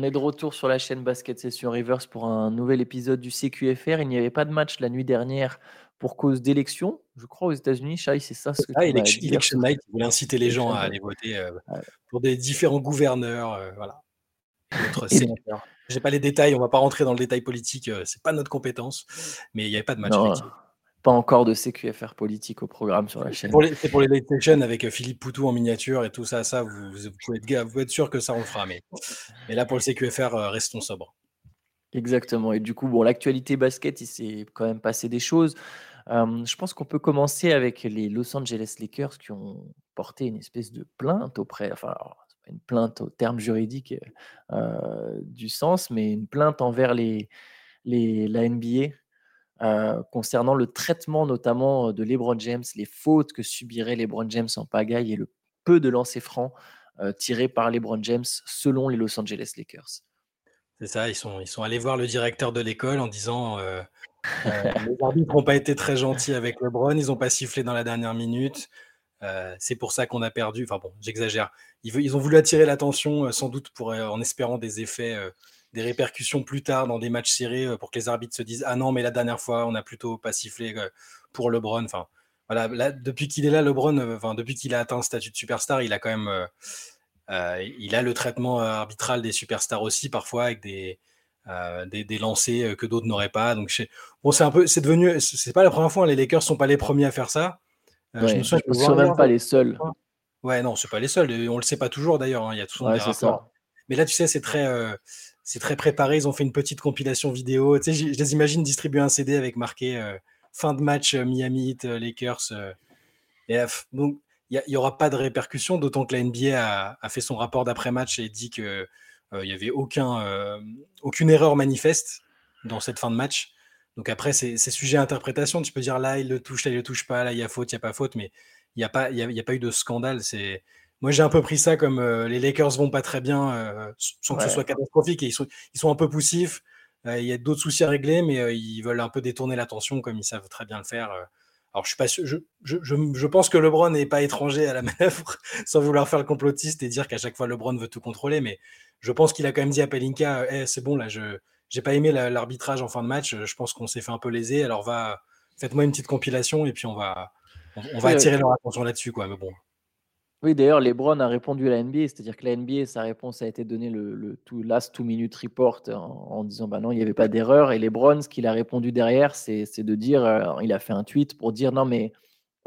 On est de retour sur la chaîne Basket Session Reverse pour un nouvel épisode du CQFR. Il n'y avait pas de match la nuit dernière pour cause d'élection, je crois, aux États-Unis. Shai, c'est ça ce que ah, election, election Night, il voulait inciter les gens à aller voter euh, pour des différents gouverneurs. Euh, voilà. Je n'ai pas les détails, on ne va pas rentrer dans le détail politique, euh, c'est pas notre compétence, mais il n'y avait pas de match. Pas encore de CQFR politique au programme sur la chaîne. C'est pour les late avec euh, Philippe Poutou en miniature et tout ça. Ça, vous, pouvez, être, sûr que ça on le fera. Mais, là, pour le CQFR, euh, restons sobres. Exactement. Et du coup, bon, l'actualité basket, il s'est quand même passé des choses. Euh, je pense qu'on peut commencer avec les Los Angeles Lakers qui ont porté une espèce de plainte auprès, enfin, pas une plainte au terme juridique du sens, mais une plainte envers les, les, la NBA euh, concernant le traitement notamment de LeBron James, les fautes que subirait LeBron James en pagaille et le peu de lancers francs euh, tirés par LeBron James selon les Los Angeles Lakers. C'est ça, ils sont, ils sont allés voir le directeur de l'école en disant euh, les arbitres n'ont pas été très gentils avec LeBron, ils n'ont pas sifflé dans la dernière minute. c'est pour ça qu'on a perdu. Enfin bon, j'exagère. Ils, ils, ont voulu attirer l'attention, sans doute pour, en espérant des effets des répercussions plus tard dans des matchs serrés euh, pour que les arbitres se disent ah non mais la dernière fois on a plutôt pas sifflé euh, pour LeBron. Enfin voilà, là, depuis qu'il est là LeBron, euh, enfin depuis qu'il a atteint le statut de superstar, il a quand même il a le traitement arbitral des superstars aussi parfois avec des des, des, lancers que d'autres n'auraient pas. Donc bon c'est un peu c'est devenu c'est pas la première fois hein, les Lakers sont pas les premiers à faire ça. je me souviens, même pas les seuls. Ouais, non, c'est pas les seuls. On le sait pas toujours d'ailleurs. Hein, il y a des rapports. Mais là, tu sais, c'est très, c'est très préparé. Ils ont fait une petite compilation vidéo. Tu sais, je les imagine distribuer un CD avec marqué euh, fin de match euh, Miami Heat, euh, Lakers. et donc, il n'y aura pas de répercussions, d'autant que la NBA a, fait son rapport d'après-match et dit qu'il n'y avait aucun, aucune erreur manifeste dans cette fin de match. Donc après, c'est sujet à interprétation. Tu peux dire là, il le touche, là, il le touche pas, là, il y a faute, il n'y a pas faute, mais il n'y a, pas, a pas eu de scandale. C'est moi, j'ai un peu pris ça comme euh, les Lakers vont pas très bien, euh, sans que ce soit catastrophique, et ils sont, ils sont un peu poussifs. Euh, il y a d'autres soucis à régler, mais ils veulent un peu détourner l'attention comme ils savent très bien le faire. Alors, je suis pas je, je, je, pense que LeBron n'est pas étranger à la manœuvre, sans vouloir faire le complotiste et dire qu'à chaque fois LeBron veut tout contrôler, mais je pense qu'il a quand même dit à Pelinka hey, c'est bon, là, je n'ai pas aimé l'arbitrage en fin de match, je pense qu'on s'est fait un peu léser, alors va, faites-moi une petite compilation et puis on va, on, va attirer leur attention là-dessus, quoi. Mais bon, oui, d'ailleurs, LeBron a répondu à la NBA, c'est-à-dire que la NBA, sa réponse a été donnée le, le last two minute report en, disant bah non, il n'y avait pas d'erreur. Et LeBron, ce qu'il a répondu derrière, c'est de dire, euh, il a fait un tweet pour dire non mais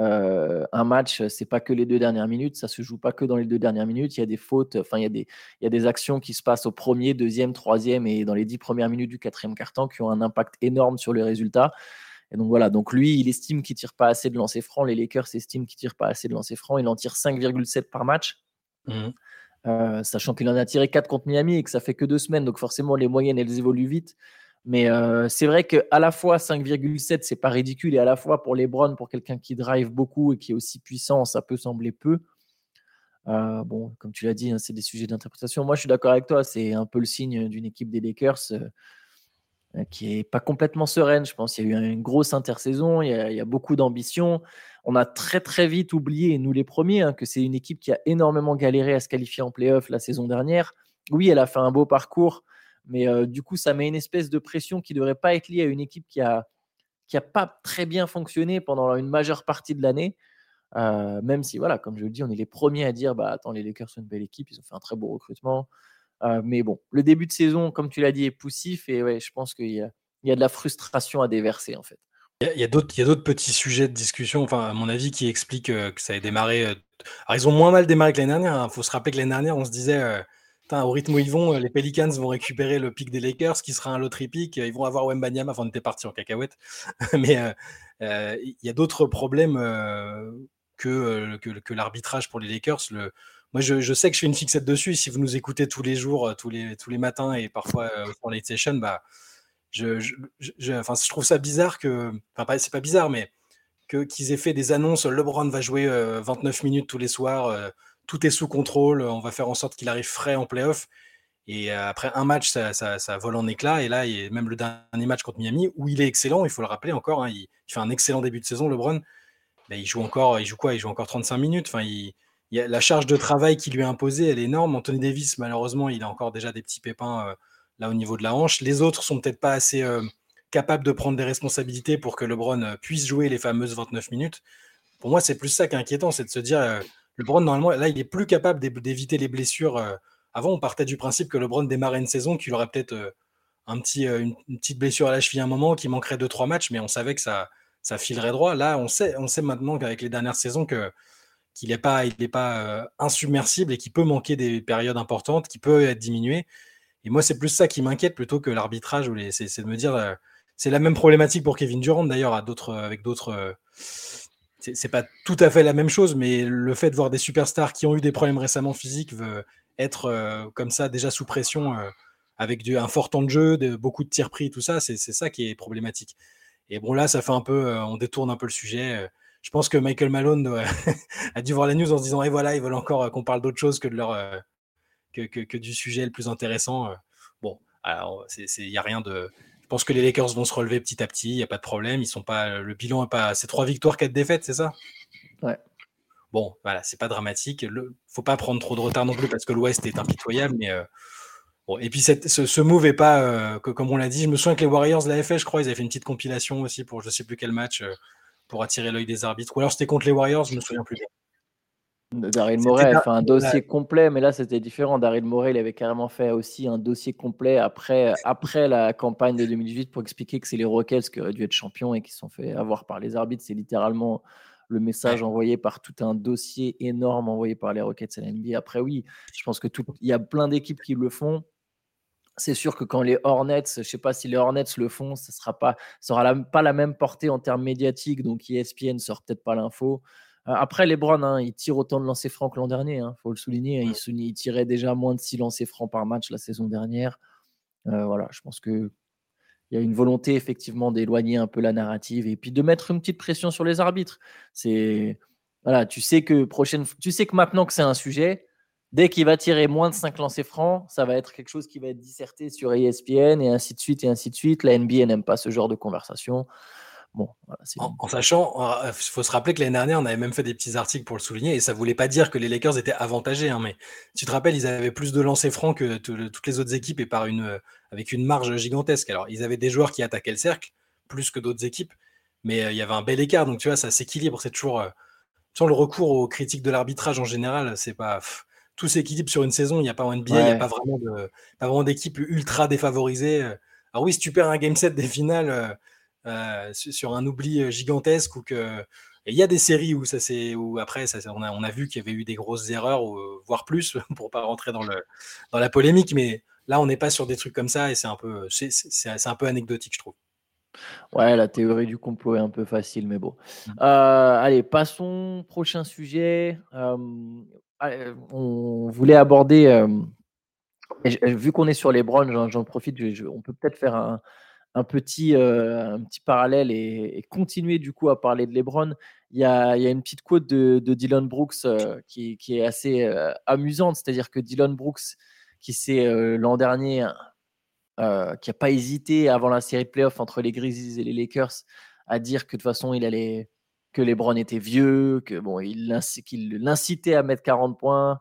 euh, un match, c'est pas que les deux dernières minutes, ça se joue pas que dans les deux dernières minutes. Il y a des fautes, enfin il y a des, il y a des actions qui se passent au premier, deuxième, troisième et dans les dix premières minutes du quatrième quart-temps qui ont un impact énorme sur le résultat. Et donc voilà, donc lui, il estime qu'il tire pas assez de lancers francs. Les Lakers estiment qu'il tire pas assez de lancers francs. Il en tire 5,7 par match. Mmh. Euh, sachant qu'il en a tiré 4 contre Miami et que ça fait que deux semaines, donc forcément les moyennes elles évoluent vite. Mais euh, c'est vrai qu'à la fois 5,7 c'est pas ridicule et à la fois pour les Browns, pour quelqu'un qui drive beaucoup et qui est aussi puissant, ça peut sembler peu. Euh, bon, comme tu l'as dit, hein, c'est des sujets d'interprétation. Moi, je suis d'accord avec toi. C'est un peu le signe d'une équipe des Lakers qui est pas complètement sereine. Je pense qu'il y a eu une grosse intersaison, il y a, beaucoup d'ambition. On a très très vite oublié, nous les premiers, hein, que c'est une équipe qui a énormément galéré à se qualifier en playoff la saison dernière. Oui, elle a fait un beau parcours, mais euh, du coup, ça met une espèce de pression qui ne devrait pas être liée à une équipe qui a qui a pas très bien fonctionné pendant une majeure partie de l'année. Euh, même si, voilà, comme je le dis, on est les premiers à dire, bah attends, les Lakers sont une belle équipe, ils ont fait un très beau recrutement. Euh, mais bon, le début de saison, comme tu l'as dit, est poussif et ouais, je pense qu'il y, a, de la frustration à déverser en fait. Il y a, d'autres petits sujets de discussion, enfin, à mon avis, qui expliquent euh, que ça a démarré. Euh, alors, ils ont moins mal démarré que l'année dernière. Il hein. faut se rappeler que l'année dernière, on se disait, au rythme où ils vont, les Pelicans vont récupérer le pic des Lakers, qui sera un lottery pick. Ils vont avoir Wembanyama. Enfin, on était parti en cacahuète. Mais il y a d'autres problèmes que, l'arbitrage pour les Lakers. Moi, je, sais que je fais une fixette dessus. si vous nous écoutez tous les jours, euh, tous les, tous les matins et parfois euh, pour late session, bah, je, je, je trouve ça bizarre que. Enfin, c'est pas bizarre, mais qu'ils aient fait des annonces. LeBron va jouer 29 euh, minutes tous les soirs. tout est sous contrôle. On va faire en sorte qu'il arrive frais en playoff. Et après un match, ça, ça, vole en éclats. Et là, même le dernier match contre Miami, où il est excellent, il faut le rappeler encore. Hein, il, fait un excellent début de saison, LeBron. il joue encore, il joue quoi? Il joue encore 35 minutes. Enfin, il, la charge de travail qui lui est imposée, elle est énorme. Anthony Davis, malheureusement, il a encore déjà des petits pépins euh, là au niveau de la hanche. Les autres sont peut-être pas assez euh, capables de prendre des responsabilités pour que LeBron euh, puisse jouer les fameuses 29 minutes. Pour moi, c'est plus ça qui est inquiétant, c'est de se dire, LeBron, normalement, là, il est plus capable d'éviter les blessures. avant, on partait du principe que LeBron démarrait une saison, qu'il aurait peut-être un petit, une, petite blessure à la cheville à un moment, qu'il manquerait 2-3 matchs, mais on savait que ça, ça filerait droit. Là, on sait, on sait maintenant qu'avec les dernières saisons que qu'il n'est pas, euh, insubmersible et qu'il peut manquer des périodes importantes, qui peut être diminué. Et moi, c'est plus ça qui m'inquiète plutôt que l'arbitrage. C'est de me dire, euh, c'est la même problématique pour Kevin Durant d'ailleurs, avec d'autres. Euh, c'est pas tout à fait la même chose, mais le fait de voir des superstars qui ont eu des problèmes récemment physiques veut être comme ça déjà sous pression avec un fort temps de jeu, de, beaucoup de tirs pris, tout ça, c'est ça qui est problématique. Et bon là, ça fait un peu, on détourne un peu le sujet je pense que Michael Malone a dû voir la news en se disant et voilà, ils veulent encore euh, qu'on parle d'autre chose que, de leur, euh, que, du sujet le plus intéressant. Euh. Bon, alors, il n'y a rien de. Je pense que les Lakers vont se relever petit à petit, il n'y a pas de problème. Ils sont pas, le bilan est pas. C'est trois victoires, quatre défaites, c'est ça? Ouais. Bon, voilà, c'est pas dramatique. Il faut pas prendre trop de retard non plus parce que l'Ouest est impitoyable, mais. Bon, et puis ce, move est pas, comme on l'a dit, je me souviens que les Warriors de la FA, je crois, ils avaient fait une petite compilation aussi pour je sais plus quel match, pour attirer l'œil des arbitres. Ou alors c'était contre les Warriors, je me souviens plus. Daryl Morey a fait un dossier complet, mais là c'était différent. Daryl Morey, il avait carrément fait aussi un dossier complet après, après la campagne de 2018 pour expliquer que c'est les Rockets qui auraient dû être champions et qui se sont fait avoir par les arbitres. C'est littéralement le message envoyé par tout un dossier énorme envoyé par les Rockets à la NBA. Après, oui, je pense que tout, il y a plein d'équipes qui le font c'est sûr que quand les Hornets, je ne sais pas si les Hornets le font, ça sera pas, ça aura pas la même portée en termes médiatiques, donc ESPN ne sort peut-être pas l'info. Euh, après, les Browns, hein, ils tirent autant de lancers francs que l'an dernier, il hein, faut le souligner. Ils, tiraient déjà moins de 6 lancers francs par match la saison dernière. Euh, voilà, je pense que il y a une volonté effectivement d'éloigner un peu la narrative et puis de mettre une petite pression sur les arbitres. C'est voilà, tu sais que prochaine, tu sais que maintenant que c'est un sujet, Dès qu'il va tirer moins de 5 lancers francs, ça va être quelque chose qui va être disserté sur ESPN et ainsi de suite et ainsi de suite. La NBA n'aime pas ce genre de conversation. Bon, en, sachant, il euh, faut se rappeler que l'année dernière, on avait même fait des petits articles pour le souligner, et ça ne voulait pas dire que les Lakers étaient avantagés. Hein, mais tu te rappelles, ils avaient plus de lancers francs que toutes les autres équipes et par une, euh, avec une marge gigantesque. Alors, ils avaient des joueurs qui attaquaient le cercle, plus que d'autres équipes, mais euh, il y avait un bel écart. Donc, tu vois, ça s'équilibre. C'est toujours. sans le recours aux critiques de l'arbitrage en général, c'est pas tout s'équilibre sur une saison. Il n'y a pas en NBA, il n'y a pas vraiment, de, pas vraiment d'équipe ultra défavorisée. Alors oui, si tu perds un game set des finales euh, euh, sur un oubli euh, gigantesque ou que il y a des séries où ça c'est où après ça, on, a, on a vu qu'il y avait eu des grosses erreurs ou, voire plus pour pas rentrer dans le dans la polémique, mais là on n'est pas sur des trucs comme ça et c'est un peu c'est, un peu anecdotique je trouve. Ouais, la théorie du complot est un peu facile, mais bon. Mmh. allez, passons. Prochain sujet. Euh, on voulait aborder, euh, vu qu'on est sur les Browns, j'en profite, on peut peut-être faire un, petit, euh, un petit parallèle et, continuer du coup à parler de LeBron. Il il y a une petite quote de, Dylan Brooks qui, est assez amusante, c'est-à-dire que Dylan Brooks, qui c'est l'an dernier, qui n'a pas hésité avant la série de playoffs entre les Grizzlies et les Lakers à dire que de toute façon il allait que LeBron était vieux, que bon, il l'incitait à mettre 40 points,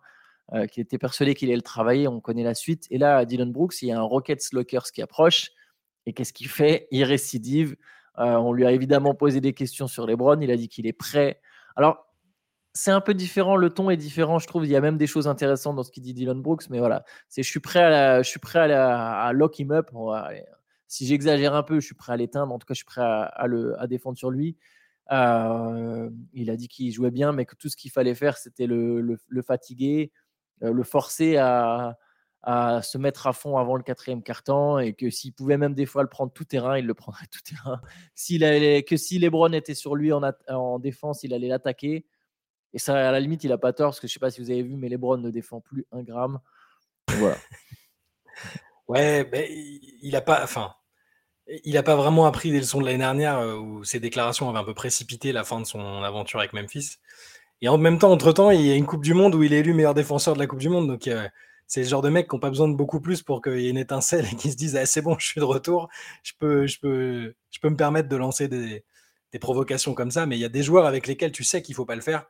euh, qu'il était persuadé qu'il allait le travailler. On connaît la suite. Et là, Dylan Brooks, il y a un Rockets Lockers qui approche. Et qu'est-ce qu'il fait? Il récidive. Euh, on lui a évidemment posé des questions sur LeBron. Il a dit qu'il est prêt. Alors, c'est un peu différent. Le ton est différent, je trouve. Il y a même des choses intéressantes dans ce qu'il dit Dylan Brooks. Mais voilà, c'est je suis prêt à, je suis prêt à, à lock him up. si j'exagère un peu, je suis prêt à l'éteindre. En tout cas, je suis prêt à, le, à défendre sur lui. Euh, il a dit qu'il jouait bien, mais que tout ce qu'il fallait faire, c'était le, fatiguer, euh, le forcer à, se mettre à fond avant le quatrième quart-temps et que s'il pouvait même des fois le prendre tout terrain, il le prendrait tout terrain. Que si Lebron était sur lui en, en défense, il allait l'attaquer. Et ça, à la limite, il n'a pas tort, parce que je ne sais pas si vous avez vu, mais Lebron ne défend plus un gramme. Ouais, mais il n'a pas. Enfin, il n'a pas vraiment appris des leçons de l'année dernière euh, où ses déclarations avaient un peu précipité la fin de son aventure avec Memphis. Et en même temps, entre-temps, il y a une Coupe du Monde où il est élu meilleur défenseur de la Coupe du Monde. Donc, euh, c'est le genre de mec qui n'ont pas besoin de beaucoup plus pour qu'il y ait une étincelle et qu'ils se disent ah, c'est bon, je suis de retour. Je peux, je peux, je peux me permettre de lancer des, provocations comme ça. Mais il y a des joueurs avec lesquels tu sais qu'il ne faut pas le faire.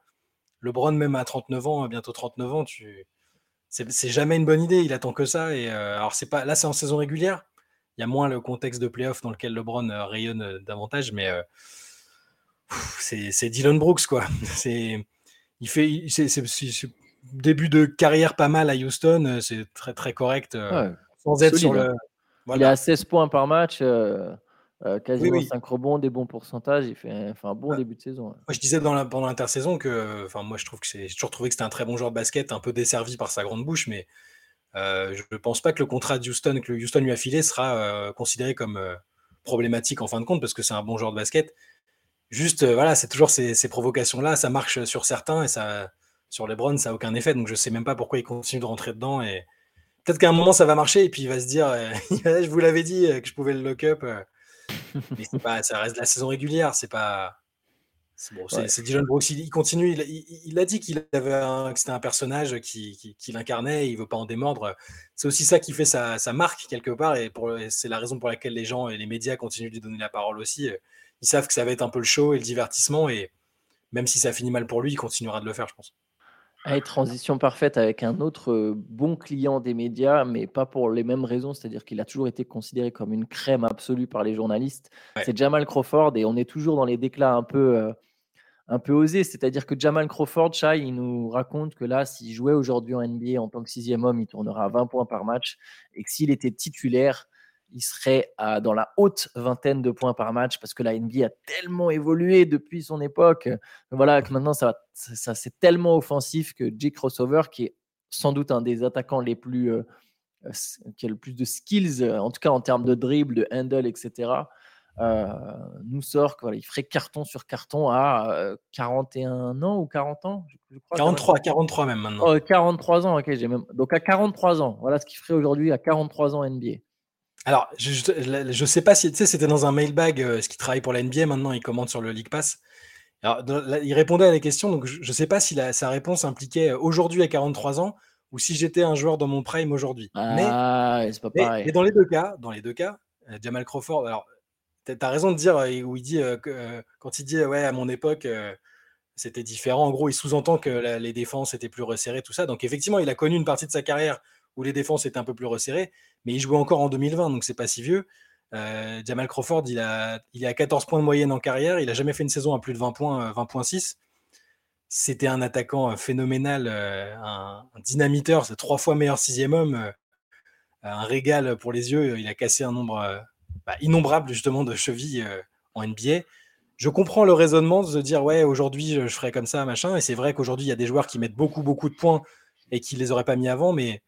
LeBron, même à 39 ans, bientôt 39 ans, tu... c'est jamais une bonne idée. Il attend que ça. Et alors, c'est pas là, c'est en saison régulière. Il y a moins le contexte de playoff dans lequel LeBron rayonne davantage, mais c'est Dylan Brooks, quoi. C'est il fait, c'est début de carrière pas mal à Houston, c'est très très correct. sans être sur le. Hein. Il est à 16 points par match. Euh, quasiment 5 rebonds, des bons pourcentages. Il fait un bon début de saison. Moi, je disais dans la, pendant l'intersaison que, enfin, moi, je trouve que j'ai toujours trouvé que c'était un très bon joueur de basket, un peu desservi par sa grande bouche, mais euh, je ne pense pas que le contrat de Houston que Houston lui a filé sera euh, considéré comme problématique en fin de compte parce que c'est un bon joueur de basket. Juste, voilà, c'est toujours ces, provocations-là, ça marche sur certains et ça, sur les Browns, ça n'a aucun effet. Donc, je sais même pas pourquoi il continue de rentrer dedans et peut-être qu'à un moment ça va marcher et puis il va se dire, je vous l'avais dit que je pouvais le lock up. Mais pas, ça reste la saison régulière, c'est pas. C'est Dylan Brooks, il, continue, il, a dit qu'il avait que c'était un personnage qui, qui, l'incarnait, il veut pas en démordre. C'est aussi ça qui fait sa, marque quelque part, et c'est la raison pour laquelle les gens et les médias continuent de lui donner la parole aussi. Ils savent que ça va être un peu le show et le divertissement, et même si ça finit mal pour lui, il continuera de le faire, je pense. Allez, transition parfaite avec un autre bon client des médias, mais pas pour les mêmes raisons, c'est-à-dire qu'il a toujours été considéré comme une crème absolue par les journalistes. C'est Jamal Crawford et on est toujours dans les déclats un peu, un peu osés, c'est-à-dire que Jamal Crawford, Chai, il nous raconte que là, s'il jouait aujourd'hui en NBA en tant que sixième homme, il tournera à 20 points par match et que s'il était titulaire, il serait dans la haute vingtaine de points par match parce que la NBA a tellement évolué depuis son époque. Voilà, que maintenant, ça, ça, c'est tellement offensif que Jake Crossover, qui est sans doute un des attaquants les plus. Euh, qui a le plus de skills, en tout cas en termes de dribble, de handle, etc., nous sort qu'il ferait carton sur carton à 41 ans ou 40 ans je, crois, 43, 43 même maintenant. 43 ans, ok, j'ai même. Donc à 43 ans, voilà ce qu'il ferait aujourd'hui à 43 ans NBA. Alors, je ne sais pas si, tu sais, c'était dans un mailbag, euh, ce qui travaille pour la NBA, maintenant il commente sur le League Pass? Alors, il répondait à la question, donc je ne sais pas si sa réponse impliquait euh, aujourd'hui à 43 ans ou si j'étais un joueur dans mon prime aujourd'hui. Ah, c'est pas pareil. Mais, dans les deux cas, dans les deux cas, euh, Jamal Crawford, alors, tu as raison de dire, où il dit, quand il dit, ouais, à mon époque, c'était différent, en gros, il sous-entend que les défenses étaient plus resserrées, tout ça. Donc, effectivement, il a connu une partie de sa carrière où les défenses étaient un peu plus resserrées, mais il jouait encore en 2020, donc c'est pas si vieux. Jamal Crawford, il, a, il est à 14 points de moyenne en carrière, il a jamais fait une saison à plus de 20 points, 20.6. Euh, C'était un attaquant phénoménal, un, dynamiteur, c'est trois fois meilleur sixième homme, un régal pour les yeux. Il a cassé un nombre bah, innombrable justement de chevilles en NBA. Je comprends le raisonnement de se dire ouais aujourd'hui je, je ferai comme ça machin et c'est vrai qu'aujourd'hui il y a des joueurs qui mettent beaucoup beaucoup de points et qui les auraient pas mis avant mais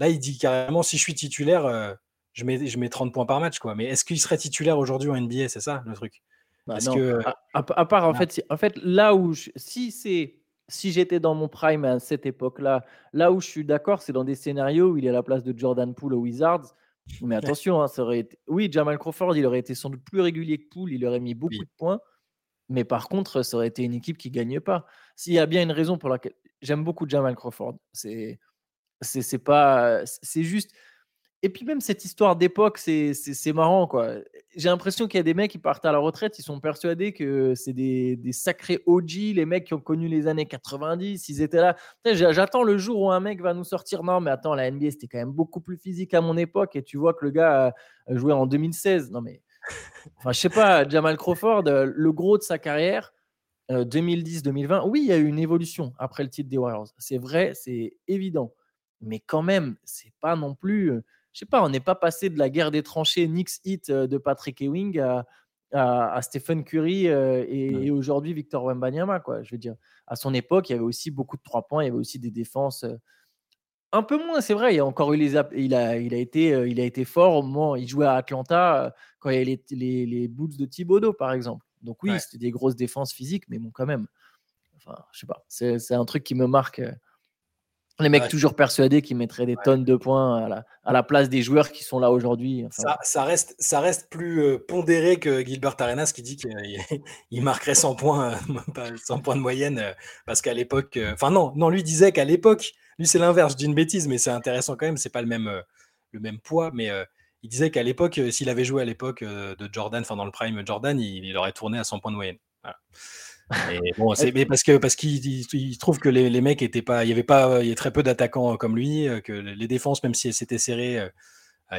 Là, il dit carrément si je suis titulaire, euh, je, mets, je mets 30 points par match. Quoi. Mais est-ce qu'il serait titulaire aujourd'hui en NBA C'est ça le truc bah Que... À, part, en, fait, en fait, là où si c'est. Si j'étais dans mon prime à cette époque-là, là où je suis d'accord, c'est dans des scénarios où il est à la place de Jordan Poole aux Wizards. Mais attention, hein, ça aurait été... oui, Jamal Crawford, il aurait été sans doute plus régulier que Poole, il aurait mis beaucoup de points. Mais par contre, ça aurait été une équipe qui ne gagne pas. S'il y a bien une raison pour laquelle j'aime beaucoup Jamal Crawford, c'est c'est pas. C'est juste. Et puis même cette histoire d'époque, c'est marrant quoi. J'ai l'impression qu'il y a des mecs qui partent à la retraite, ils sont persuadés que c'est des, des, sacrés OG, les mecs qui ont connu les années 90, ils étaient là. J'attends le jour où un mec va nous sortir. Non, mais attends, la NBA c'était quand même beaucoup plus physique à mon époque et tu vois que le gars a joué en 2016. Non mais, enfin je sais pas, Jamal Crawford, le gros de sa carrière, 2010-2020, oui, il y a eu une évolution après le titre des Warriors. C'est vrai, c'est évident mais quand même, c'est pas non plus. Je sais pas, on n'est pas passé de la guerre des tranchées Knicks hit de Patrick Ewing à, à, Stephen Curry et, aujourd'hui Victor Wembanyama. Quoi. Je veux dire, à son époque, il y avait aussi beaucoup de trois points, il y avait aussi des défenses. un peu moins, c'est vrai. Il a encore eu les, il a, il a été, il a été fort au moment. Il jouait à Atlanta quand il y avait les, les, boots de Thibodeau, par exemple. Donc oui, c'était des grosses défenses physiques, mais bon, quand même. Enfin, je sais pas. C'est un truc qui me marque les mecs toujours persuadés qu'ils mettraient des tonnes de points à la, à la, place des joueurs qui sont là aujourd'hui. ça, ça, reste, ça reste plus euh, pondéré que Gilbert Arenas qui dit qu'il marquerait 100 points, 100 euh, points de moyenne euh, parce qu'à l'époque. Enfin, non, non, lui disait qu'à l'époque, lui c'est l'inverse, je dis une bêtise, mais c'est intéressant quand même, c'est pas le même, le même poids, mais il disait qu'à l'époque, s'il avait joué à l'époque de Jordan, enfin dans le prime Jordan, il, aurait tourné à 100 points de moyenne. Bon, c'est mais parce que parce qu'il trouve que les, les, mecs étaient pas, il y avait pas, il y a très peu d'attaquants comme lui, que les défenses, même si c'était serré,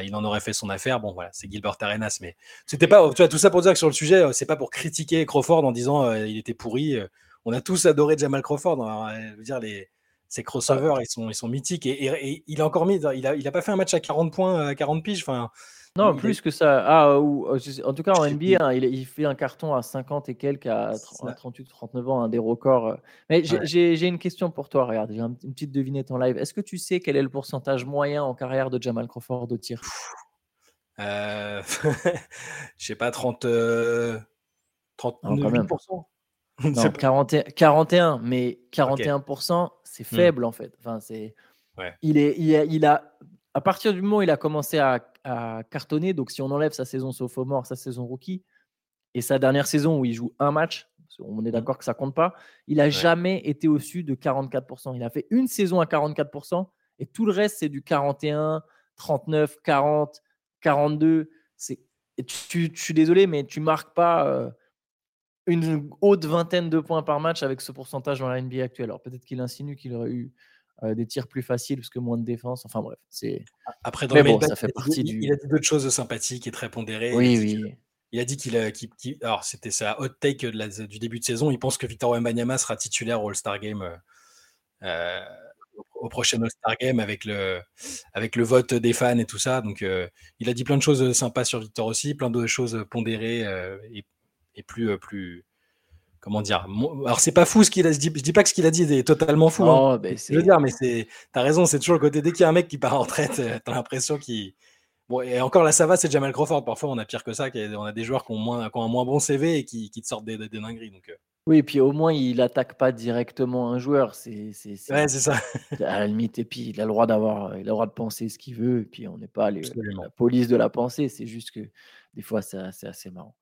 il en aurait fait son affaire. Bon, voilà, c'est Gilbert Arenas, mais c'était pas, tu vois, tout ça pour dire que sur le sujet, c'est pas pour critiquer Crawford en disant il était pourri. On a tous adoré Jamal Crawford. Hein, je veux dire les ces crossovers, ils sont, ils sont mythiques. Et, il a encore mis, il a, il a pas fait un match à 40 points, à 40 piges. Enfin, non, plus que ça. Ah, ou, euh, en tout cas, en NBA, hein, il, fait un carton à 50 et quelques, à, 38 39 ans, un des records. Euh. Mais j'ai une question pour toi. Regarde, j'ai une petite devinette en live. Est-ce que tu sais quel est le pourcentage moyen en carrière de Jamal Crawford au tir? Euh... Je sais pas, 30, euh... 39%. Non, 41, mais 41%, c'est hmm. faible en fait. Enfin, c'est. Il, est, il, a, il a, à partir du moment où il a commencé à, cartonner, donc si on enlève sa saison sophomore, sa saison rookie, et sa dernière saison où il joue un match, on est mmh. d'accord que ça compte pas, il n'a jamais été au-dessus de 44%. Il a fait une saison à 44%, et tout le reste, c'est du 41, 39, 40, 42. C'est, tu, je suis désolé, mais tu marques pas euh, une haute vingtaine de points par match avec ce pourcentage dans la NBA actuelle. Alors peut-être qu'il insinue qu'il aurait eu euh, des tirs plus faciles parce que moins de défense. Enfin bref, c'est. Après, dans bon, ça fait partie il, du. Il a dit d'autres choses sympathiques et très pondérées. Oui, oui. Il a dit qu'il a. alors, c'était sa hot take du début de saison. Il pense que Victor Wembanyama sera titulaire au All-Star Game. Euh, euh, au prochain All-Star Game avec le, avec le vote des fans et tout ça. Donc, il a dit plein de choses sympas sur Victor aussi, plein de choses pondérées et, et, plus, plus, comment dire Alors c'est pas fou ce qu'il a dit. Je dis pas que ce qu'il a dit est totalement fou. Hein. Oh, je veux dire, mais c'est. T'as raison, c'est toujours le côté. Dès qu'il y a un mec qui part en retraite, euh, t'as l'impression qu'il. Bon, et encore là, ça va, c'est Jamal Crawford. Parfois, on a pire que ça. On a des joueurs qui ont, moins, qui ont un moins bon CV et qui, qui te sortent des, des dingueries. Donc, euh. Oui, et puis au moins, il attaque pas directement un joueur. C'est, c'est, ouais, c'est ça. À la limite, et puis il a le droit d'avoir, il a le droit de penser ce qu'il veut. Et puis on n'est pas la police de la pensée. C'est juste que des fois, c'est, c'est assez marrant.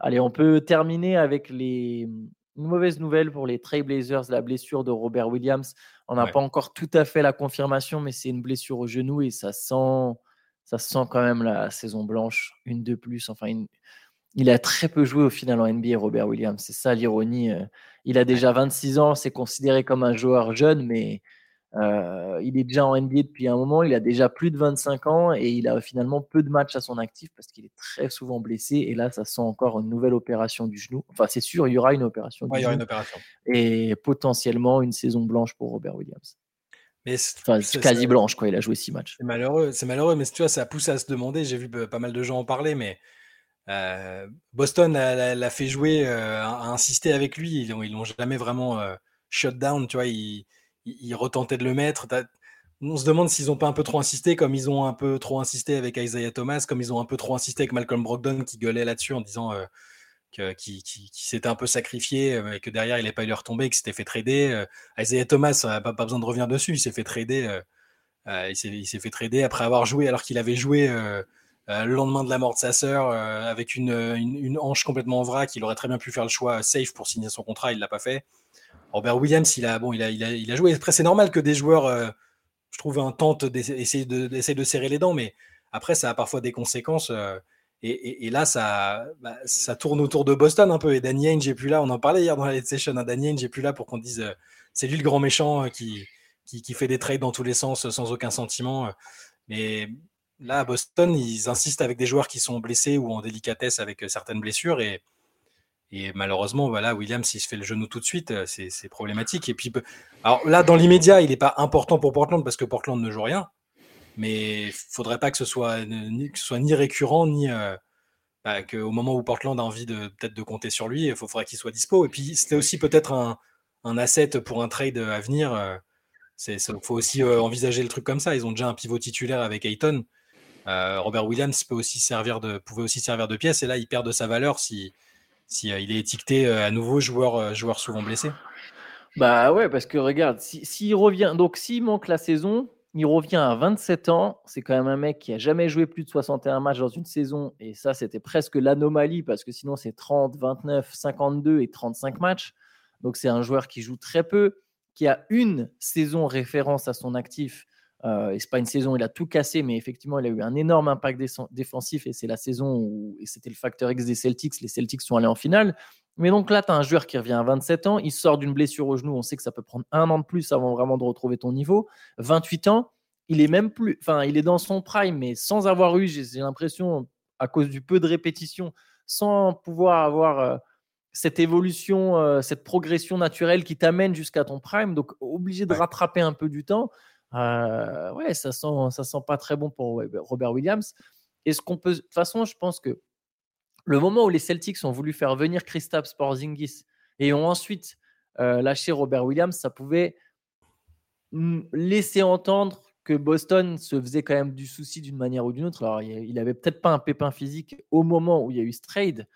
Allez, on peut terminer avec les, une mauvaise nouvelle pour les Trailblazers, la blessure de Robert Williams. On n'a pas encore tout à fait la confirmation, mais c'est une blessure au genou et ça sent, ça sent quand même la saison blanche, une de plus. Enfin, il a très peu joué au final en NBA, Robert Williams. C'est ça l'ironie. Euh. Il a déjà 26 ans, c'est considéré comme un joueur jeune, mais euh, il est déjà en NBA depuis un moment, il a déjà plus de 25 ans et il a finalement peu de matchs à son actif parce qu'il est très souvent blessé. Et là, ça sent encore une nouvelle opération du genou. Enfin, c'est sûr, il y aura une opération. il y aura une opération. Et potentiellement une saison blanche pour Robert Williams. Mais enfin, quasi blanche, quoi. Il a joué six matchs. C'est malheureux, c'est malheureux, mais tu vois, ça a poussé à se demander. J'ai vu pas mal de gens en parler, mais euh, Boston l'a fait jouer, euh, a insisté avec lui. Ils l'ont jamais vraiment shut down, tu vois. Il, ils, retentaient de le mettre. On se demande s'ils n'ont pas un peu trop insisté, comme ils ont un peu trop insisté avec Isaiah Thomas, comme ils ont un peu trop insisté avec Malcolm Brogdon qui gueulait là-dessus en disant euh, qu'il s'était un peu sacrifié euh, et que derrière il n'avait pas eu retomber, qu'il s'était fait trader. Euh, Isaiah Thomas, pas, pas besoin de revenir dessus, il s'est fait trader. il s'est fait trader après avoir joué alors qu'il avait joué le lendemain de la mort de sa sœur avec une, hanche complètement en vrac. Il aurait très bien pu faire le choix safe pour signer son contrat, il l'a pas fait. Robert Williams, il a, bon, il a, il a, joué. Après, c'est normal que des joueurs, euh, je trouve, un tentent d'essayer de, de, serrer les dents, mais après, ça a parfois des conséquences. Euh, et, là, ça, bah, ça tourne autour de Boston un peu. Et Danny Ainge n'est plus là. On en parlait hier dans la Session. Hein. Danny Ainge n'est plus là pour qu'on dise euh, c'est lui le grand méchant qui, qui, fait des trades dans tous les sens sans aucun sentiment. Mais là, à Boston, ils insistent avec des joueurs qui sont blessés ou en délicatesse avec certaines blessures. Et, et malheureusement, voilà, Williams, s'il se fait le genou tout de suite, euh, c'est problématique. Et puis, alors là, dans l'immédiat, il n'est pas important pour Portland parce que Portland ne joue rien. Mais il faudrait pas que ce soit ni, que ce soit ni récurrent, ni euh, bah, qu'au moment où Portland a envie de peut-être de compter sur lui, il faudrait qu'il soit dispo. Et puis, c'était aussi peut-être un, asset pour un trade à venir. Euh, il faut aussi envisager le truc comme ça. Ils ont déjà un pivot titulaire avec Ayton. Robert Williams peut aussi servir de, pouvait aussi servir de pièce. Et là, il perd de sa valeur si si euh, il est étiqueté euh, à nouveau joueur, euh, joueur souvent blessé Bah ouais, parce que regarde, s'il si, revient, donc s'il manque la saison, il revient à 27 ans. C'est quand même un mec qui a jamais joué plus de 61 matchs dans une saison. Et ça, c'était presque l'anomalie parce que sinon, c'est 30, 29, 52 et 35 matchs. Donc, c'est un joueur qui joue très peu, qui a une saison référence à son actif euh, c'est pas une saison, il a tout cassé, mais effectivement, il a eu un énorme impact défensif et c'est la saison où c'était le facteur X des Celtics. Les Celtics sont allés en finale. Mais donc là, tu as un joueur qui revient à 27 ans, il sort d'une blessure au genou, on sait que ça peut prendre un an de plus avant vraiment de retrouver ton niveau. 28 ans, il est même plus, enfin, il est dans son prime, mais sans avoir eu, j'ai l'impression, à cause du peu de répétitions, sans pouvoir avoir euh, cette évolution, euh, cette progression naturelle qui t'amène jusqu'à ton prime, donc obligé de rattraper un peu du temps. Euh, ouais, ça sent, ça sent pas très bon pour Robert Williams. Est-ce qu'on peut, de toute façon, je pense que le moment où les Celtics ont voulu faire venir Kristaps Porzingis et ont ensuite euh, lâché Robert Williams, ça pouvait laisser entendre que Boston se faisait quand même du souci d'une manière ou d'une autre. Alors, il avait peut-être pas un pépin physique au moment où il y a eu ce trade,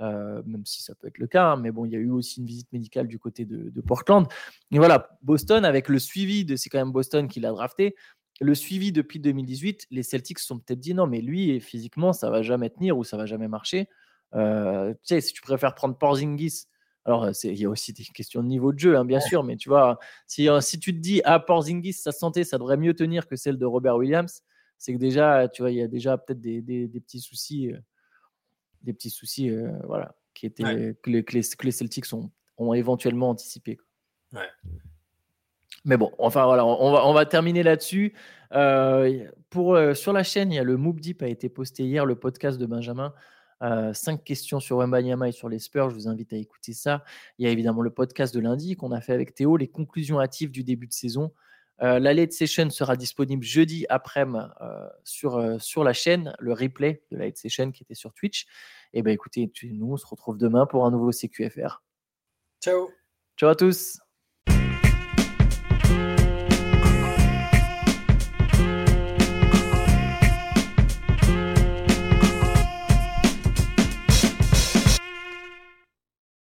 euh, même si ça peut être le cas, hein, mais bon, il y a eu aussi une visite médicale du côté de, de Portland. Et voilà, Boston, avec le suivi de, c'est quand même Boston qui l'a drafté, le suivi depuis 2018, les Celtics se sont peut-être dit non, mais lui, physiquement, ça va jamais tenir ou ça va jamais marcher. Euh, tu sais, si tu préfères prendre Porzingis, alors il y a aussi des questions de niveau de jeu, hein, bien sûr, mais tu vois, si, euh, si tu te dis ah Porzingis, sa santé, ça devrait mieux tenir que celle de Robert Williams, c'est que déjà, tu vois, il y a déjà peut-être des, des, petits soucis, euh, des petits soucis, voilà, qui étaient que, les, que, les, Celtics ont, ont éventuellement anticipé. Ouais. Mais bon, enfin voilà, on va, on va terminer là-dessus. Euh, pour, euh, sur la chaîne, il y a le Moop Deep a été posté hier, le podcast de Benjamin. Euh, cinq questions sur Wembanyama et sur les Spurs. Je vous invite à écouter ça. Il y a évidemment le podcast de lundi qu'on a fait avec Théo, les conclusions hâtives du début de saison. La late session sera disponible jeudi après-midi sur, sur la chaîne, le replay de la late session qui était sur Twitch. Et eh ben écoutez, nous on se retrouve demain pour un nouveau CQFR. Ciao. Ciao à tous.